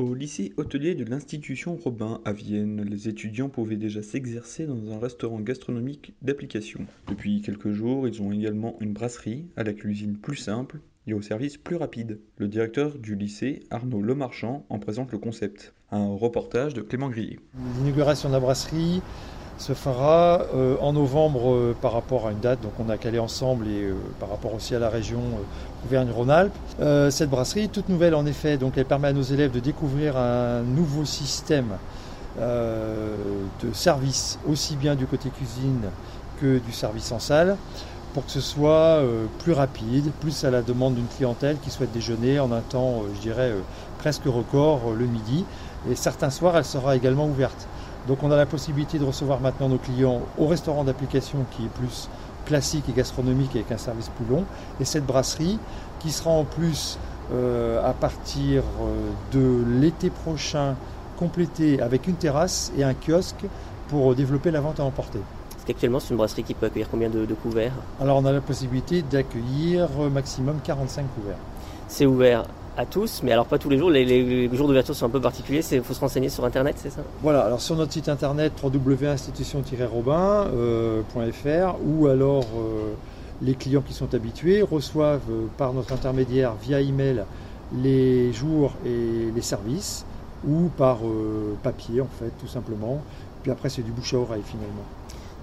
Au lycée hôtelier de l'Institution Robin à Vienne, les étudiants pouvaient déjà s'exercer dans un restaurant gastronomique d'application. Depuis quelques jours, ils ont également une brasserie à la cuisine plus simple et au service plus rapide. Le directeur du lycée, Arnaud Lemarchand, en présente le concept. Un reportage de Clément Grillet. L'inauguration de la brasserie se fera euh, en novembre euh, par rapport à une date, donc on a calé ensemble et euh, par rapport aussi à la région Auvergne-Rhône-Alpes. cette brasserie, toute nouvelle en effet, donc elle permet à nos élèves de découvrir un nouveau système de service, aussi bien du côté cuisine que du service en salle, pour que ce soit plus rapide, plus à la demande d'une clientèle qui souhaite déjeuner en un temps, je dirais, presque record le midi. Et certains soirs, elle sera également ouverte. Donc on a la possibilité de recevoir maintenant nos clients au restaurant d'application qui est plus classique et gastronomique avec un service plus long. Et cette brasserie qui sera en plus euh, à partir euh, de l'été prochain complétée avec une terrasse et un kiosque pour développer la vente à emporter. Parce qu'actuellement, c'est une brasserie qui peut accueillir combien de, de couverts? Alors, on a la possibilité d'accueillir maximum 45 couverts. C'est ouvert tous, mais alors pas tous les jours. Les, jours d'ouverture sont un peu particuliers. Il faut se renseigner sur Internet, c'est ça? Voilà, alors sur notre site internet www.institution-robin.fr ou alors euh, les clients qui sont habitués reçoivent euh, par notre intermédiaire via email les jours et les services ou par euh, papier en fait tout simplement. Puis après c'est du bouche à oreille finalement.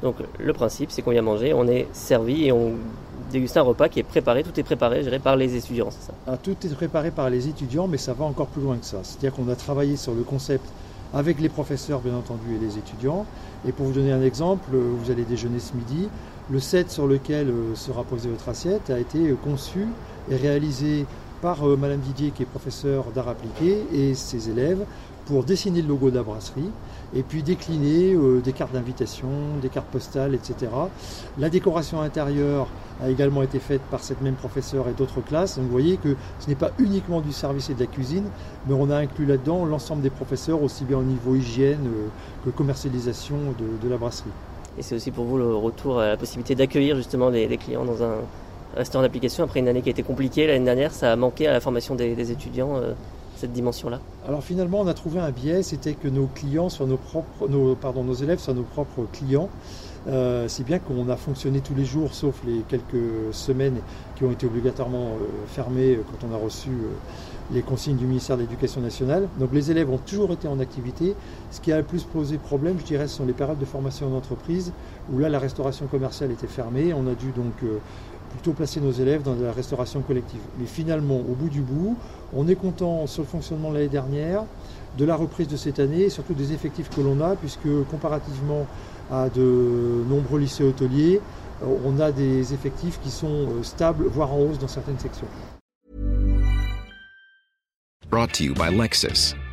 Donc le principe, c'est qu'on vient manger, on est servi et on déguste un repas qui est préparé, tout est préparé, géré par les étudiants, ah, Tout est préparé par les étudiants, mais ça va encore plus loin que ça. C'est-à-dire qu'on a travaillé sur le concept avec les professeurs, bien entendu, et les étudiants. Et pour vous donner un exemple, vous allez déjeuner ce midi. Le set sur lequel euh, sera posée votre assiette a été euh, conçu et réalisé par euh, Madame Didier, qui est professeure d'art appliqué, et ses élèves pour dessiner le logo de la brasserie et puis décliner euh, des cartes d'invitation, des cartes postales, etc. La décoration intérieure a également été faite par cette même professeure et d'autres classes. Donc vous voyez que ce n'est pas uniquement du service et de la cuisine, mais on a inclus là-dedans l'ensemble des professeurs, aussi bien au niveau hygiène euh, que commercialisation de, la brasserie. Et c'est aussi pour vous le retour à la possibilité d'accueillir justement des, clients dans un restaurant d'application après une année qui a été compliquée. L'année dernière, ça a manqué à la formation des, étudiants. Euh, cette dimension-là Alors finalement, on a trouvé un biais, c'était que nos clients soient nos propres, pardon, nos élèves soient nos propres clients. Euh, c'est bien qu'on a fonctionné tous les jours, sauf les quelques semaines qui ont été obligatoirement euh, fermées quand on a reçu euh, les consignes du ministère de l'Éducation nationale. Donc les élèves ont toujours été en activité. Ce qui a le plus posé problème, je dirais, ce sont les périodes de formation en entreprise, où là la restauration commerciale était fermée. On a dû donc plutôt placer nos élèves dans la restauration collective. Mais finalement, au bout du bout, on est content sur le fonctionnement de l'année dernière, de la reprise de cette année et surtout des effectifs que l'on a, puisque comparativement à de nombreux lycées hôteliers, euh, on a des effectifs qui sont euh, stables, voire en hausse dans certaines sections. Brought to you by.